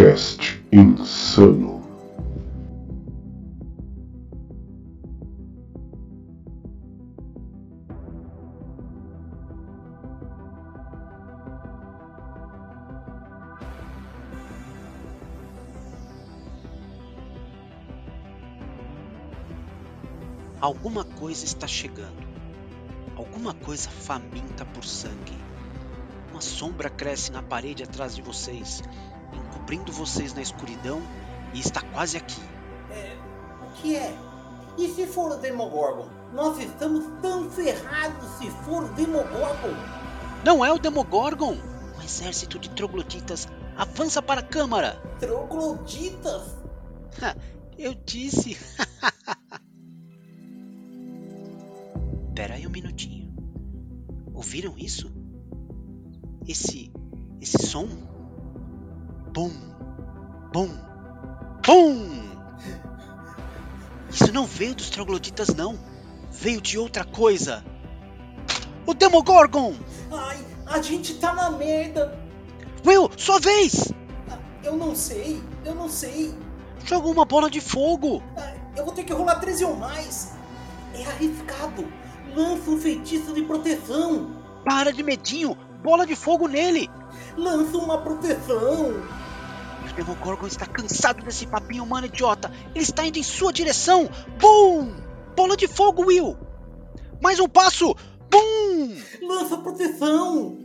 Cast Insano. Alguma coisa está chegando. Alguma coisa faminta por sangue. Uma sombra cresce na parede atrás de vocês, encobrindo vocês na escuridão e está quase aqui. É, o que é? E se for o Demogorgon? Nós estamos tão ferrados se for o Demogorgon. Não é o Demogorgon! Um exército de trogloditas avança para a câmara! Trogloditas? Eu disse! Pera aí um minutinho. Ouviram isso? Esse. esse som? Bum! Bum! Bum! Isso não veio dos trogloditas, não. Veio de outra coisa. O Demogorgon! Ai, a gente tá na merda. Will, sua vez! Ah, Eu não sei, eu não sei. Joga uma bola de fogo! Ah, Eu vou ter que rolar 13 ou mais. É arriscado. Lança um feitiço de proteção. Para de medinho! Bola de fogo nele! Lança uma proteção. O Demogorgon está cansado desse papinho humano idiota. Ele está indo em sua direção. Bum! Bola de fogo, Will! Mais um passo! Bum! Lança proteção.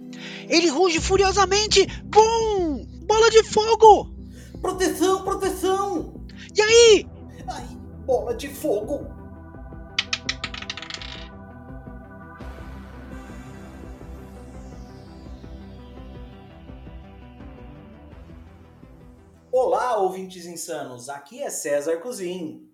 Ele ruge furiosamente. Bum! Bola de fogo! Proteção, proteção. E aí? Ai, bola de fogo. Olá, ouvintes insanos. Aqui é César Cozin.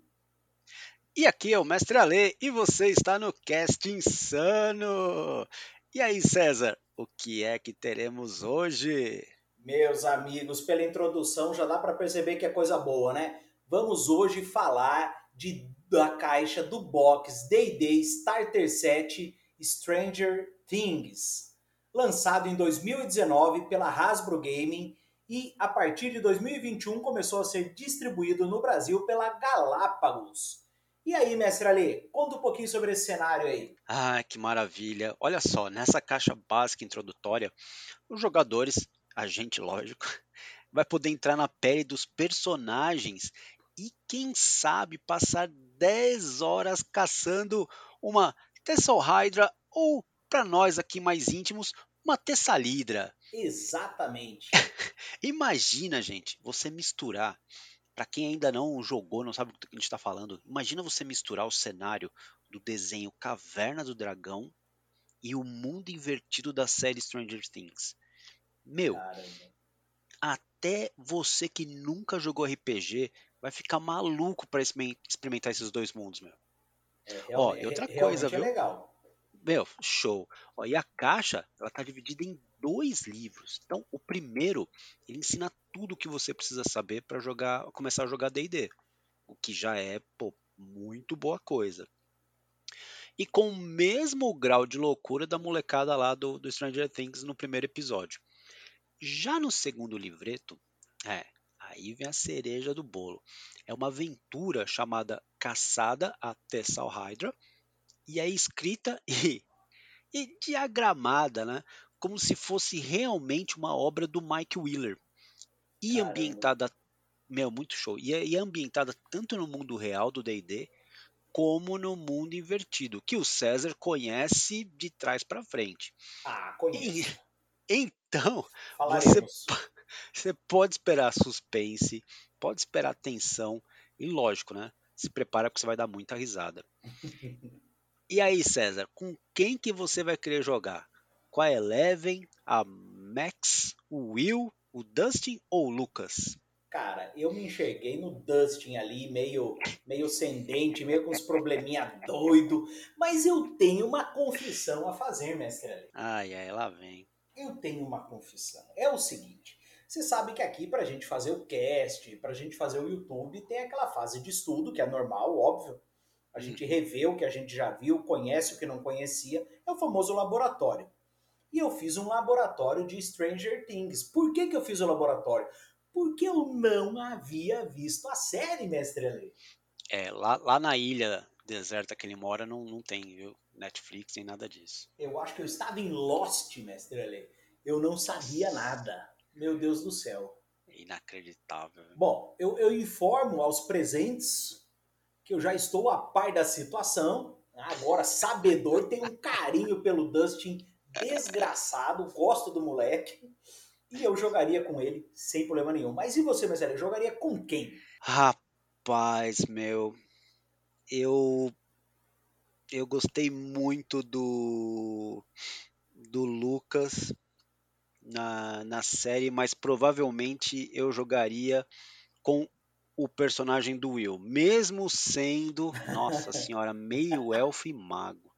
E aqui é o Mestre Ale e você está no Cast Insano. E aí, César, o que é que teremos hoje? Meus amigos, pela introdução já dá para perceber que é coisa boa, né? Vamos hoje falar de, da caixa do box D&D Starter Set Stranger Things, lançado em 2019 pela Hasbro Gaming e a partir de 2021 começou a ser distribuído no Brasil pela Galápagos. E aí, mestre Ali, conta um pouquinho sobre esse cenário aí. Ah, que maravilha! Olha só, nessa caixa básica introdutória, os jogadores, a gente lógico, vai poder entrar na pele dos personagens e quem sabe passar 10 horas caçando uma Tessal Hydra ou, para nós aqui mais íntimos, uma Tessalidra. Exatamente. Imagina, gente, você misturar. Para quem ainda não jogou, não sabe do que a gente está falando, imagina você misturar o cenário do desenho Caverna do Dragão e o mundo invertido da série Stranger Things. Meu, Caramba. até você que nunca jogou RPG vai ficar maluco para experimentar esses dois mundos, meu. É, Ó, e outra realmente coisa, é viu? legal. Meu, show. Ó, e a caixa, ela tá dividida em dois livros. Então, o primeiro, ele ensina tudo o que você precisa saber para jogar, começar a jogar D&D, o que já é, pô, muito boa coisa. E com o mesmo grau de loucura da molecada lá do, do Stranger Things no primeiro episódio. Já no segundo livreto, é, aí vem a cereja do bolo. É uma aventura chamada Caçada a Tessal Hydra, e é escrita e, e diagramada, né? Como se fosse realmente uma obra do Mike Wheeler. E Caramba. ambientada, meu, muito show. E é, e é ambientada tanto no mundo real do D&D, como no mundo invertido, que o César conhece de trás para frente. Ah, conheço. Então, Falaremos. você pode esperar suspense, pode esperar tensão, e lógico, né? Se prepara porque você vai dar muita risada. E aí, César, com quem que você vai querer jogar? Com a Eleven, a Max, o Will, o Dustin ou o Lucas? Cara, eu me enxerguei no Dustin ali, meio, meio ascendente, meio com uns probleminha doido, mas eu tenho uma confissão a fazer, mestre Ali. Ai, ai, lá vem. Eu tenho uma confissão. É o seguinte, você sabe que aqui pra gente fazer o cast, pra gente fazer o YouTube, tem aquela fase de estudo, que é normal, óbvio. A gente revê o que a gente já viu, conhece o que não conhecia, é o famoso laboratório. E eu fiz um laboratório de Stranger Things. Por que, que eu fiz o laboratório? porque eu não havia visto a série, mestre Ale. É, lá, lá na ilha deserta que ele mora não, não tem, viu? Netflix nem nada disso. Eu acho que eu estava em Lost, mestre Ale. Eu não sabia nada. Meu Deus do céu. Inacreditável. Bom, eu, eu informo aos presentes que eu já estou a par da situação. Agora, sabedor, tem um carinho pelo Dustin desgraçado, gosto do moleque. E eu jogaria com ele sem problema nenhum. Mas e você, Marcelo? Jogaria com quem? Rapaz, meu. Eu. Eu gostei muito do. Do Lucas na, na série, mas provavelmente eu jogaria com o personagem do Will, mesmo sendo, nossa senhora, meio elfo e mago.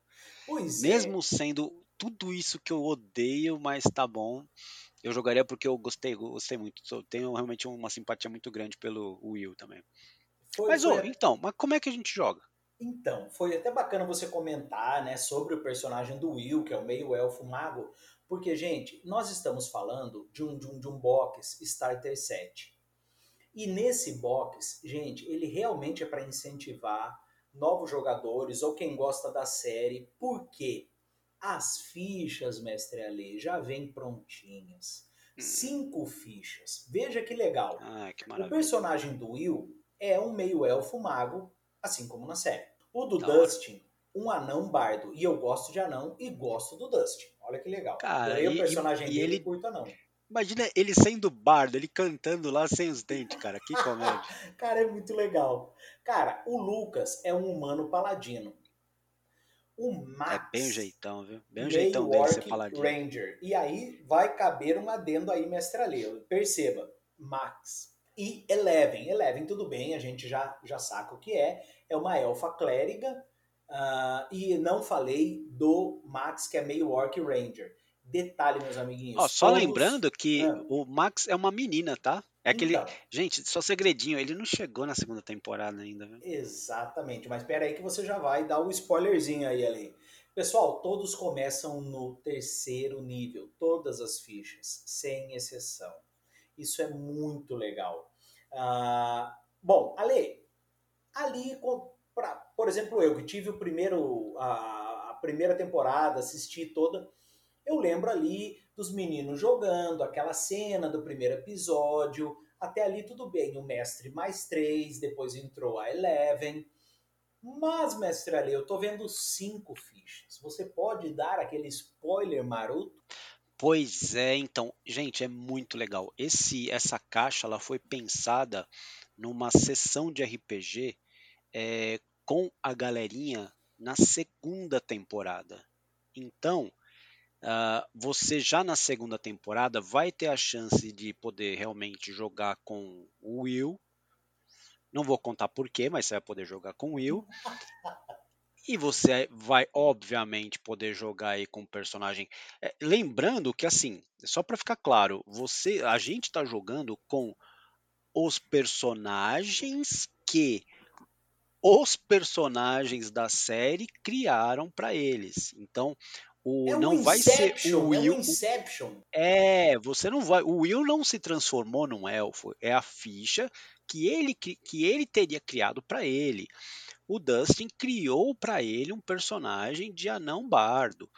Pois é. mesmo é. sendo tudo isso que eu odeio, mas tá bom. Eu jogaria porque eu gostei, gostei muito. Tenho realmente uma simpatia muito grande pelo Will também. Foi, mas, foi... então, mas como é que a gente joga? Então, foi até bacana você comentar, né, sobre o personagem do Will, que é o meio elfo mago, porque, gente, nós estamos falando de um, de um, de um box Starter 7. E nesse box, gente, ele realmente é para incentivar novos jogadores ou quem gosta da série, porque as fichas, mestre Ale, já vêm prontinhas. Hum. Cinco fichas. Veja que legal. Ah, que o personagem do Will é um meio-elfo mago, assim como na série. O do tá Dustin, um anão bardo. E eu gosto de anão e gosto do Dustin. Olha que legal. Cara, e, o personagem e, dele ele curta não. Imagina ele sendo bardo, ele cantando lá sem os dentes, cara. Que comédia. cara, é muito legal. Cara, o Lucas é um humano paladino. O Max. É bem o jeitão, viu? Bem o jeitão dele ser paladino. Ranger. E aí vai caber um adendo aí, mestre Ale. Perceba, Max. E Eleven. Eleven, tudo bem, a gente já, já saca o que é. É uma elfa clériga Uh, e não falei do Max, que é meio Orc Ranger. Detalhe, meus amiguinhos. Oh, só todos... lembrando que ah. o Max é uma menina, tá? É aquele. Então, Gente, só segredinho, ele não chegou na segunda temporada ainda, viu? Exatamente, mas espera aí que você já vai dar o spoilerzinho aí ali. Pessoal, todos começam no terceiro nível, todas as fichas, sem exceção. Isso é muito legal. Uh, bom, Ale, ali pra, por exemplo, eu que tive o primeiro, a, a primeira temporada, assisti toda, eu lembro ali dos meninos jogando, aquela cena do primeiro episódio, até ali tudo bem, o mestre mais três, depois entrou a Eleven. Mas, mestre ali, eu tô vendo cinco fichas. Você pode dar aquele spoiler maroto? Pois é, então, gente, é muito legal. Esse, essa caixa, ela foi pensada numa sessão de RPG é, com a galerinha na segunda temporada. Então, uh, você já na segunda temporada vai ter a chance de poder realmente jogar com o Will. Não vou contar porquê, mas você vai poder jogar com o Will. E você vai, obviamente, poder jogar aí com o personagem. É, lembrando que, assim, só para ficar claro, você, a gente está jogando com os personagens que os personagens da série criaram para eles. Então, o é um não vai ser o Will. É, um Inception. é, você não vai. O Will não se transformou num elfo. É a ficha que ele que ele teria criado para ele. O Dustin criou para ele um personagem de anão bardo.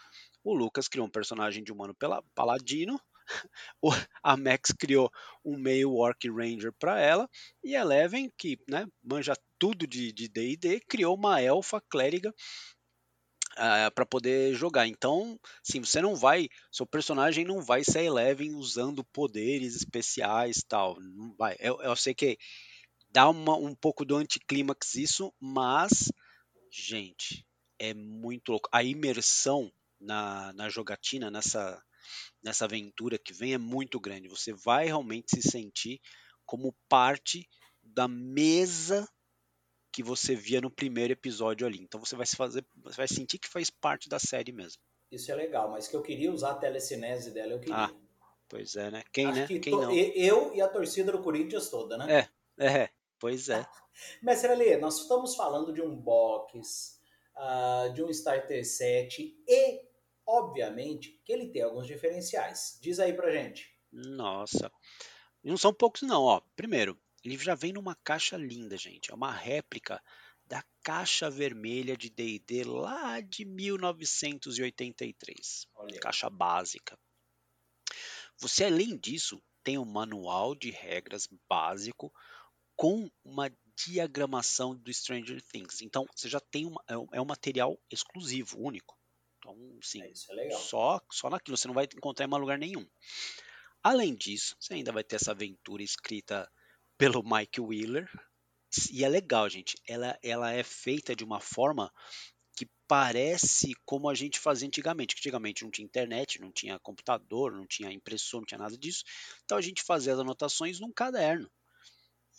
O Lucas criou um personagem de humano paladino a Max criou um meio Orc Ranger para ela e a Eleven, que né, manja tudo de D&D, criou uma elfa clériga uh, ah, para poder jogar. Então, sim, você não vai, seu personagem não vai ser Eleven usando poderes especiais tal, não vai. Eu, eu sei que dá uma, um pouco do anticlímax isso, mas gente, é muito louco. A imersão na, na jogatina, nessa nessa aventura que vem é muito grande. Você vai realmente se sentir como parte da mesa que você via no primeiro episódio ali. Então você vai se fazer, você vai sentir que faz parte da série mesmo. Isso é legal, mas que eu queria usar a telecinese dela, eu queria. Ah, pois é, né? Quem, Acho né? Que Quem to... não? Eu e a torcida do Corinthians toda, né? É, é, pois é. Mestre Alê, nós estamos falando de um box, uh, de um starter set e obviamente que ele tem alguns diferenciais. Diz aí pra gente. Nossa. Não são poucos, não. Ó, primeiro, ele já vem numa caixa linda, gente. É uma réplica da caixa vermelha de D&D lá de 1983. Olha. Caixa básica. Você, além disso, tem um manual de regras básico com uma diagramação do Stranger Things. Então, você já tem uma, é um é material exclusivo, único. Então, sim, é, é só, só naquilo, você não vai encontrar em mais lugar nenhum. Além disso, você ainda vai ter essa aventura escrita pelo Mike Wheeler. E é legal, gente. Ela, ela é feita de uma forma que parece como a gente fazia antigamente. Antigamente não tinha internet, não tinha computador, não tinha impressora, não tinha nada disso. Então a gente fazia as anotações num caderno.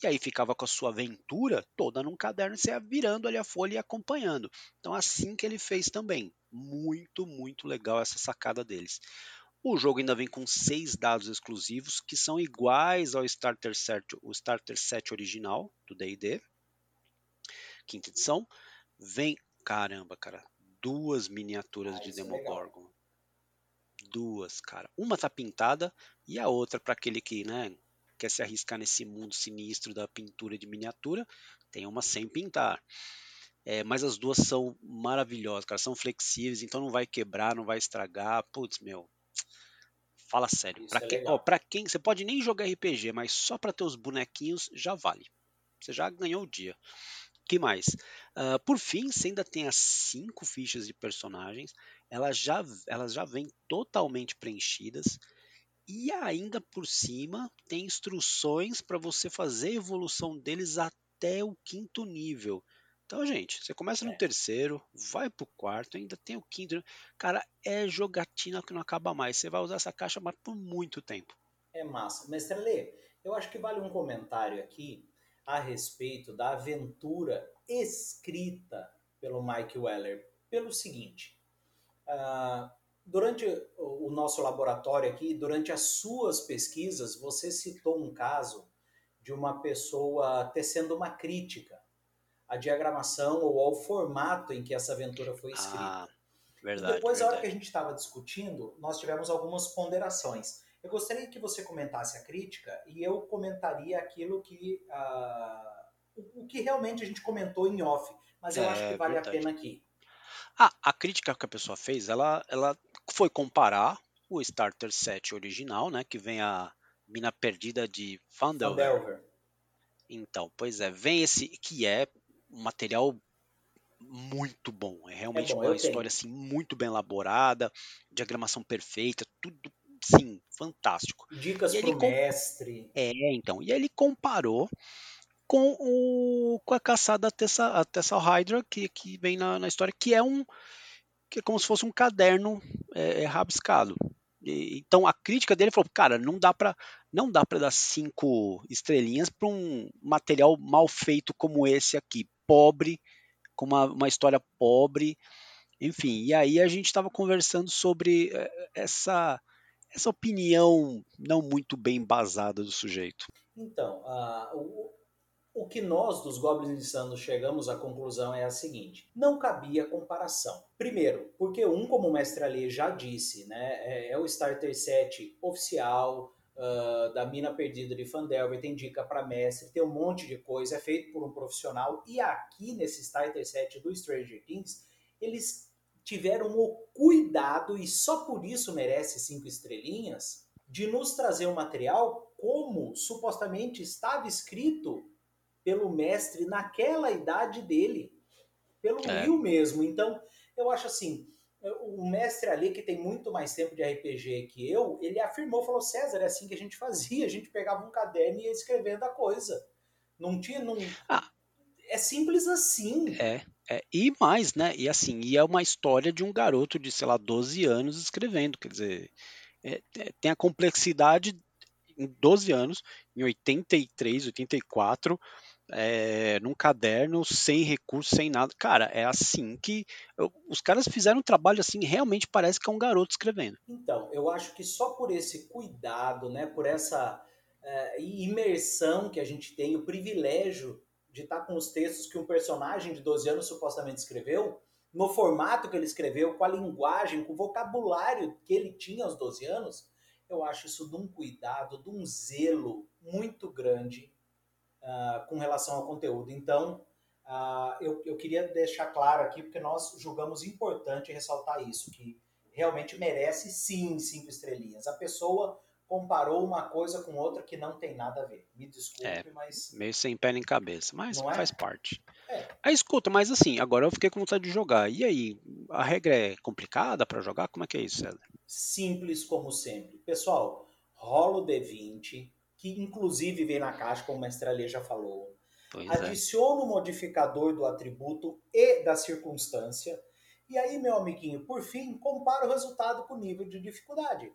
E aí ficava com a sua aventura toda num caderno, você ia virando ali a folha e acompanhando. Então assim que ele fez também. Muito, muito legal essa sacada deles. O jogo ainda vem com seis dados exclusivos que são iguais ao Starter Set, o Starter Set original do D&D, quinta edição. Vem, caramba, cara, duas miniaturas ah, de é Demogorgon. É duas, cara. Uma tá pintada e a outra para aquele que, né, quer se arriscar nesse mundo sinistro da pintura de miniatura, tem uma sem pintar. É, mas as duas são maravilhosas, cara, são flexíveis, então não vai quebrar, não vai estragar. Putz, meu, Fala sério. Para é quem, ó, pra quem. Você pode nem jogar RPG, mas só para ter os bonequinhos já vale. Você já ganhou o dia. que mais? Uh, por fim, você ainda tem as cinco fichas de personagens. Elas já, elas já vêm totalmente preenchidas. E ainda por cima tem instruções para você fazer a evolução deles até o quinto nível. Então, gente, você começa no é. terceiro, vai pro quarto, ainda tem o quinto. Cara, é jogatina que não acaba mais. Você vai usar essa caixa mas por muito tempo. É massa. Mestre Lê, eu acho que vale um comentário aqui a respeito da aventura escrita pelo Mike Weller. Pelo seguinte, uh, durante o nosso laboratório aqui, durante as suas pesquisas, você citou um caso de uma pessoa tecendo uma crítica a diagramação ou ao formato em que essa aventura foi escrita. Ah, verdade. E depois, verdade. a hora que a gente estava discutindo, nós tivemos algumas ponderações. Eu gostaria que você comentasse a crítica e eu comentaria aquilo que uh, o que realmente a gente comentou em off, mas eu é, acho que vale verdade. a pena aqui. Ah, a crítica que a pessoa fez, ela, ela foi comparar o Starter Set original, né, que vem a mina perdida de Fandelver. Então, pois é, vem esse que é um material muito bom. É realmente é bom, uma história assim muito bem elaborada, diagramação perfeita, tudo sim, fantástico. Dicas para o mestre. É, então. E ele comparou com, o, com a caçada Tessa, a Tessa Hydra, que, que vem na, na história, que é um que é como se fosse um caderno é, é rabiscado. E, então a crítica dele falou, cara, não dá para não dá para dar cinco estrelinhas para um material mal feito como esse aqui pobre, com uma, uma história pobre, enfim. E aí a gente estava conversando sobre eh, essa, essa opinião não muito bem embasada do sujeito. Então, uh, o, o que nós dos Goblins Insanos chegamos à conclusão é a seguinte: não cabia comparação. Primeiro, porque um, como o mestre Ali já disse, né, é, é o starter set oficial, uh, da Mina Perdida de Fandelver, tem dica para mestre, tem um monte de coisa, é feito por um profissional. E aqui nesse starter set do Stranger Things, eles tiveram o cuidado, e só por isso merece cinco estrelinhas, de nos trazer um material como supostamente estava escrito pelo mestre naquela idade dele, pelo é. Will mesmo. Então, eu acho assim, o mestre ali, que tem muito mais tempo de RPG que eu, ele afirmou, falou, César, é assim que a gente fazia, a gente pegava um caderno e ia escrevendo a coisa. Não tinha... Não... Ah, é simples assim. É, é, e mais, né? E assim, e é uma história de um garoto de, sei lá, 12 anos escrevendo, quer dizer, é, é tem a complexidade em 12 anos, em 83, 84, é, num caderno, sem recurso, sem nada. Cara, é assim que. Eu, os caras fizeram um trabalho assim, realmente parece que é um garoto escrevendo. Então, eu acho que só por esse cuidado, né, por essa é, imersão que a gente tem, o privilégio de estar com os textos que um personagem de 12 anos supostamente escreveu, no formato que ele escreveu, com a linguagem, com o vocabulário que ele tinha aos 12 anos, Eu acho isso de um cuidado, de um zelo muito grande uh, com relação ao conteúdo. Então, uh, eu, eu queria deixar claro aqui, porque nós julgamos importante ressaltar isso, que realmente merece sim cinco estrelinhas. A pessoa comparou uma coisa com outra que não tem nada a ver. Me desculpe, É, mas. Meio sem pé nem cabeça, mas Não é? faz parte. É. Aí escuta, mas assim, agora eu fiquei com vontade de jogar. E aí, a regra é complicada pra jogar? Como é que é isso, César? Simples como sempre. Pessoal, rola o D20, que inclusive vem na caixa, como o mestre Alê já falou. Pois é. Adiciona o modificador do atributo e da circunstância. E aí, meu amiguinho, por fim, compara o resultado com o nível de dificuldade.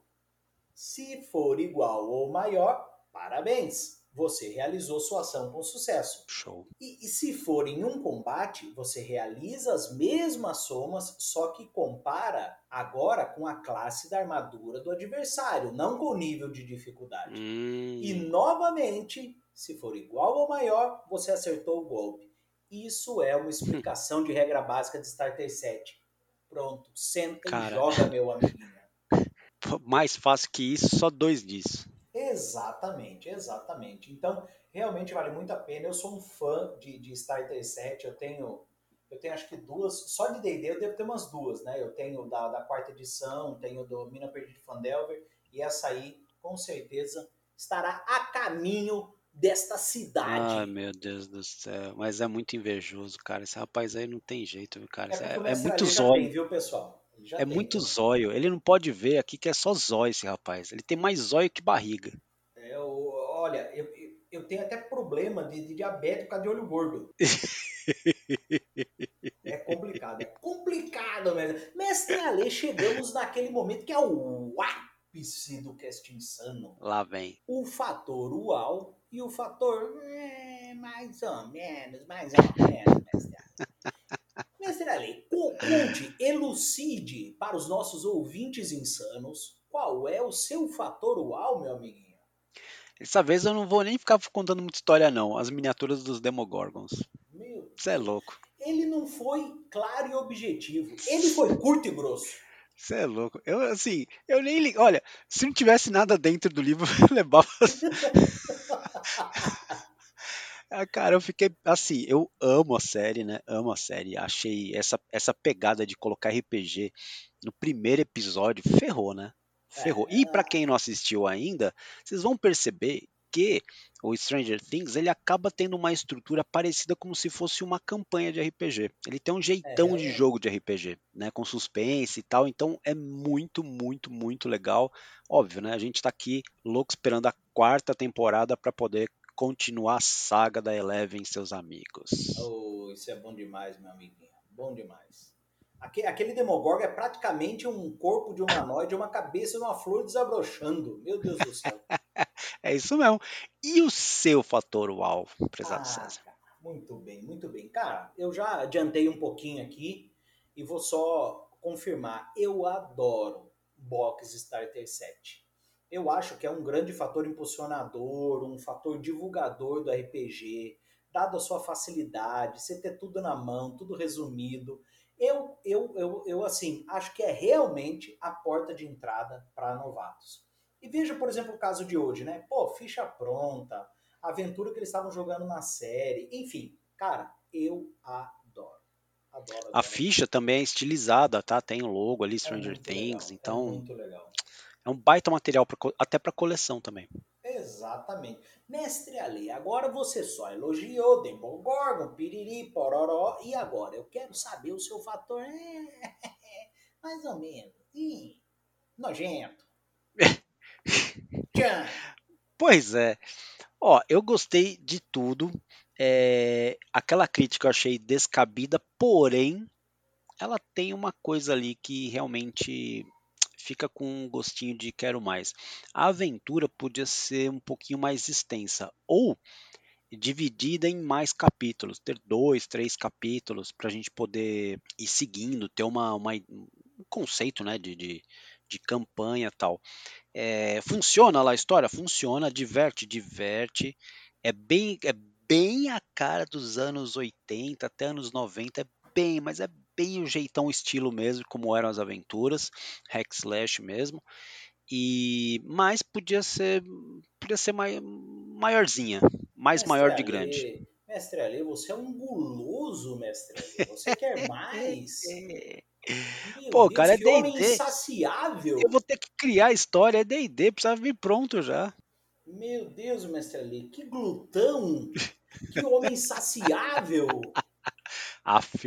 Se for igual ou maior, parabéns! Você realizou sua ação com sucesso. Show. E, e se for em um combate, você realiza as mesmas somas, só que compara agora com a classe da armadura do adversário, não com o nível de dificuldade. Hum, E novamente, se for igual ou maior, você acertou o golpe. Isso é uma explicação de regra básica de Starter 7. Pronto, senta Cara. e joga, meu amiguinho. mais fácil que isso, só dois disso. Exatamente, exatamente. Então, realmente vale muito a pena. Eu sou um fã de, de Starter 7. Eu tenho, eu tenho acho que duas, só de D&D eu devo ter umas duas, né? Eu tenho da, da quarta edição, tenho do Mina Perdida de Fandelver, e essa aí, com certeza, estará a caminho desta cidade. Ai, meu Deus do céu. Mas é muito invejoso, cara. Esse rapaz aí não tem jeito, viu, cara? É, é Mestre muito zóio. viu, pessoal? É tem, muito viu? zóio. Ele não pode ver aqui que é só zóio esse rapaz. Ele tem mais zóio que barriga. Eu, olha, eu, eu- eu tenho até problema de, de diabetes por causa de olho gordo. É complicado, é complicado mesmo. Mestre Ale, chegamos naquele momento que é o ápice do cast insano. Lá vem. O fator uau e o fator é, mais ou menos, mais ou menos, mestre Ale. Mestre co- conte, elucide para os nossos ouvintes insanos qual é o seu fator uau, meu amiguinho. Dessa vez eu não vou nem ficar contando muita história, não. As miniaturas dos Demogorgons. Meu Você é louco. ele não foi claro e objetivo. Ele foi curto e grosso. Você é louco. Eu, assim, eu nem li... Olha, se não tivesse nada dentro do livro, eu levava. Ah, cara, eu fiquei assim, eu amo a série, né? Amo a série. Achei essa, essa pegada de colocar RPG no primeiro episódio ferrou, né? Ferrou. E pra quem não assistiu ainda, vocês vão perceber que o Stranger Things ele acaba tendo uma estrutura parecida como se fosse uma campanha de RPG. Ele tem um jeitão de É. jogo de RPG, né? Com suspense e tal. Então é muito, muito, muito legal. Óbvio, né? A gente tá aqui louco esperando a quarta temporada pra poder continuar a saga da Eleven e seus amigos. Oh, isso é bom demais, meu amiguinho. Bom demais. Aque- Aquele Demogorgon é praticamente um corpo de humanoide, uma cabeça de uma flor desabrochando. Meu Deus do céu. É isso mesmo. E o seu fator uau, prezado Ah, César? cara, muito bem, muito bem. Cara, eu já adiantei um pouquinho aqui e vou só confirmar. Eu adoro Box Starter 7. Eu acho que é um grande fator impulsionador, um fator divulgador do RPG, dado a sua facilidade, você ter tudo na mão, tudo resumido. Eu, eu, eu, eu assim, acho que é realmente a porta de entrada para novatos. E veja, por exemplo, o caso de hoje, né? Pô, ficha pronta, a aventura que eles estavam jogando na série. Enfim, cara, eu adoro. Adoro. A adoro. ficha também é estilizada, tá? Tem o logo ali, É Stranger muito Things, legal, então É muito legal. É um baita material pra até pra coleção também. Exatamente. Mestre Ali, agora você só elogiou Demogorgon, piriri, pororó, e agora? Eu quero saber o seu fator. É, mais ou menos. Ih, nojento. Tchan. Pois é. Ó, eu gostei de tudo. É, aquela crítica eu achei descabida, porém, ela tem uma coisa ali que realmente fica com um gostinho de quero mais. A aventura podia ser um pouquinho mais extensa, ou dividida em mais capítulos, ter dois, três capítulos para a gente poder ir seguindo, ter uma, uma- um conceito né, de, de, de campanha tal. É, funciona lá a história? Funciona, diverte, diverte. É bem, é bem a cara dos anos 80 até anos 90, é bem, mas é bem o jeitão estilo mesmo, como eram as aventuras, hack slash mesmo. E mas podia ser podia ser mai, maiorzinha, mais Mestre maior de Ale, grande. Mestre Ale, você é um guloso, mestre Ale. Você quer mais? Meu Pô, Deus, cara, é D&D. insaciável. Eu vou ter que criar a história, é D&D, precisava vir pronto já. Meu Deus, mestre Ale, que glutão! Que homem insaciável! Aff.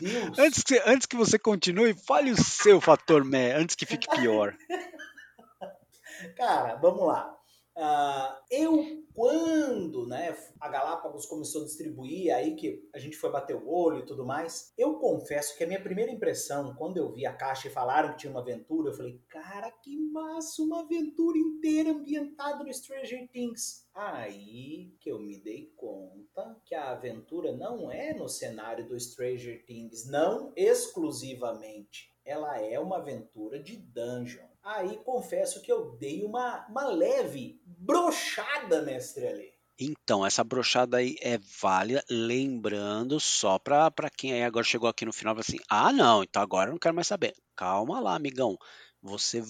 Meu Deus! Antes que, antes que você continue, fale o seu fator mé, antes que fique pior. Cara, vamos lá. Ah, eu, quando né, a Galápagos começou a distribuir, aí que a gente foi bater o olho e tudo mais, eu confesso que a minha primeira impressão, quando eu vi a caixa e falaram que tinha uma aventura, eu falei, cara, que massa, uma aventura inteira ambientada no Stranger Things. Aí que eu me dei conta que a aventura não é no cenário do Stranger Things, não exclusivamente. Ela é uma aventura de dungeon. Aí confesso que eu dei uma, uma leve brochada, mestre ali. Então, essa brochada aí é válida, lembrando só pra quem aí agora chegou aqui no final e assim: ah, não, então agora eu não quero mais saber. Calma lá, amigão. Você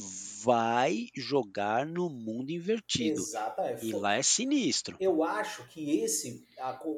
vai jogar no mundo invertido. Exatamente. E Foi- lá é sinistro. Eu acho que esse,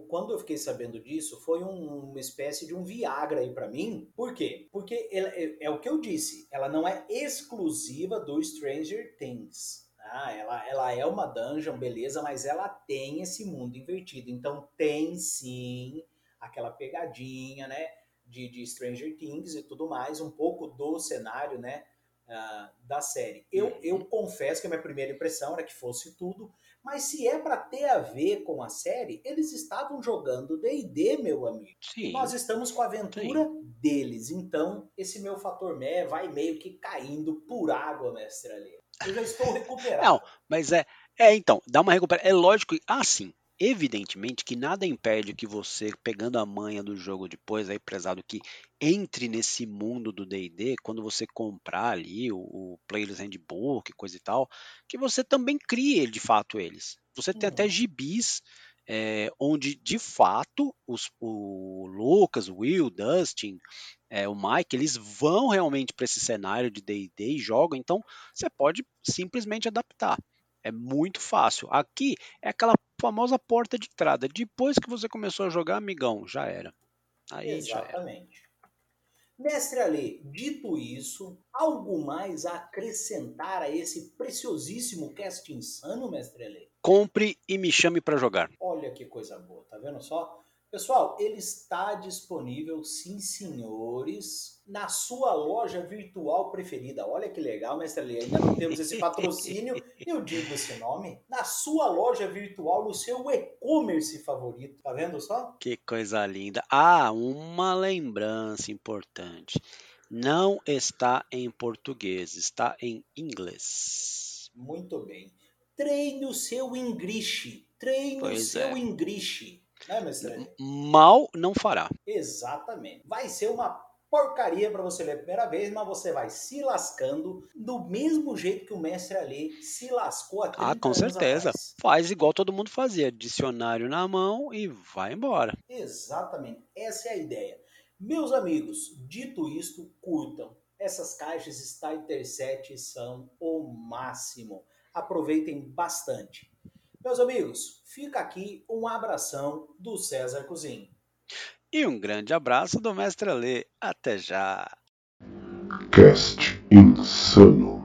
quando eu fiquei sabendo disso, foi um- uma espécie de um Viagra aí pra mim. Por quê? Porque ela- é, é o que eu disse, ela não é exclusiva do Stranger Things. Ah, ela, ela é uma dungeon, beleza, mas ela tem esse mundo invertido. Então tem sim aquela pegadinha, né? De, de Stranger Things e tudo mais, um pouco do cenário, né? Ah, da série. Eu, eu confesso que a minha primeira impressão era que fosse tudo, mas se é para ter a ver com a série, eles estavam jogando D&D, meu amigo. Sim. Nós estamos com a aventura deles. Então, esse meu fator mé vai meio que caindo por água, mestre ali. Eu já estou recuperado. Não, mas é. É, então, dá uma recuperação. É lógico que. Ah, sim. Evidentemente que nada impede que você, pegando a manha do jogo depois, aí prezado que entre nesse mundo do D&D, quando você comprar ali o, o Player's Handbook, coisa e tal, que você também crie de fato eles. Você tem Uhum. até gibis é, onde de fato os, o Lucas, o Will, o Dustin, é, o Mike, eles vão realmente para esse cenário de D&D e jogam, então você pode simplesmente adaptar. É muito fácil. Aqui é aquela famosa porta de entrada. Depois que você começou a jogar, amigão, já era. Aí já era. Exatamente. Mestre Ale, dito isso, algo mais a acrescentar a esse preciosíssimo cast insano, mestre Ale? Compre e me chame para jogar. Olha que coisa boa, tá vendo só? Pessoal, ele está disponível, sim senhores, na sua loja virtual preferida. Olha que legal, mestre Ali. Ainda não temos esse patrocínio, eu digo esse nome. Na sua loja virtual, no seu e-commerce favorito. Tá vendo só? Que coisa linda. Ah, uma lembrança importante. Não está em português, está em inglês. Muito bem. Treine o seu English. Treine o Pois seu é. Né, mestre? Mal não fará. Exatamente. Vai ser uma porcaria para você ler a primeira vez, mas você vai se lascando do mesmo jeito que o mestre ali se lascou 30 Ah, com certeza. atrás. Faz igual todo mundo fazia. Dicionário na mão e vai embora. Exatamente. Essa é a ideia. Meus amigos, dito isto, curtam. Essas caixas Starter 7 são o máximo. Aproveitem bastante. Meus amigos, fica aqui um abração do César Cozinho. E um grande abraço do Mestre Alê. Até já! Cast Insano.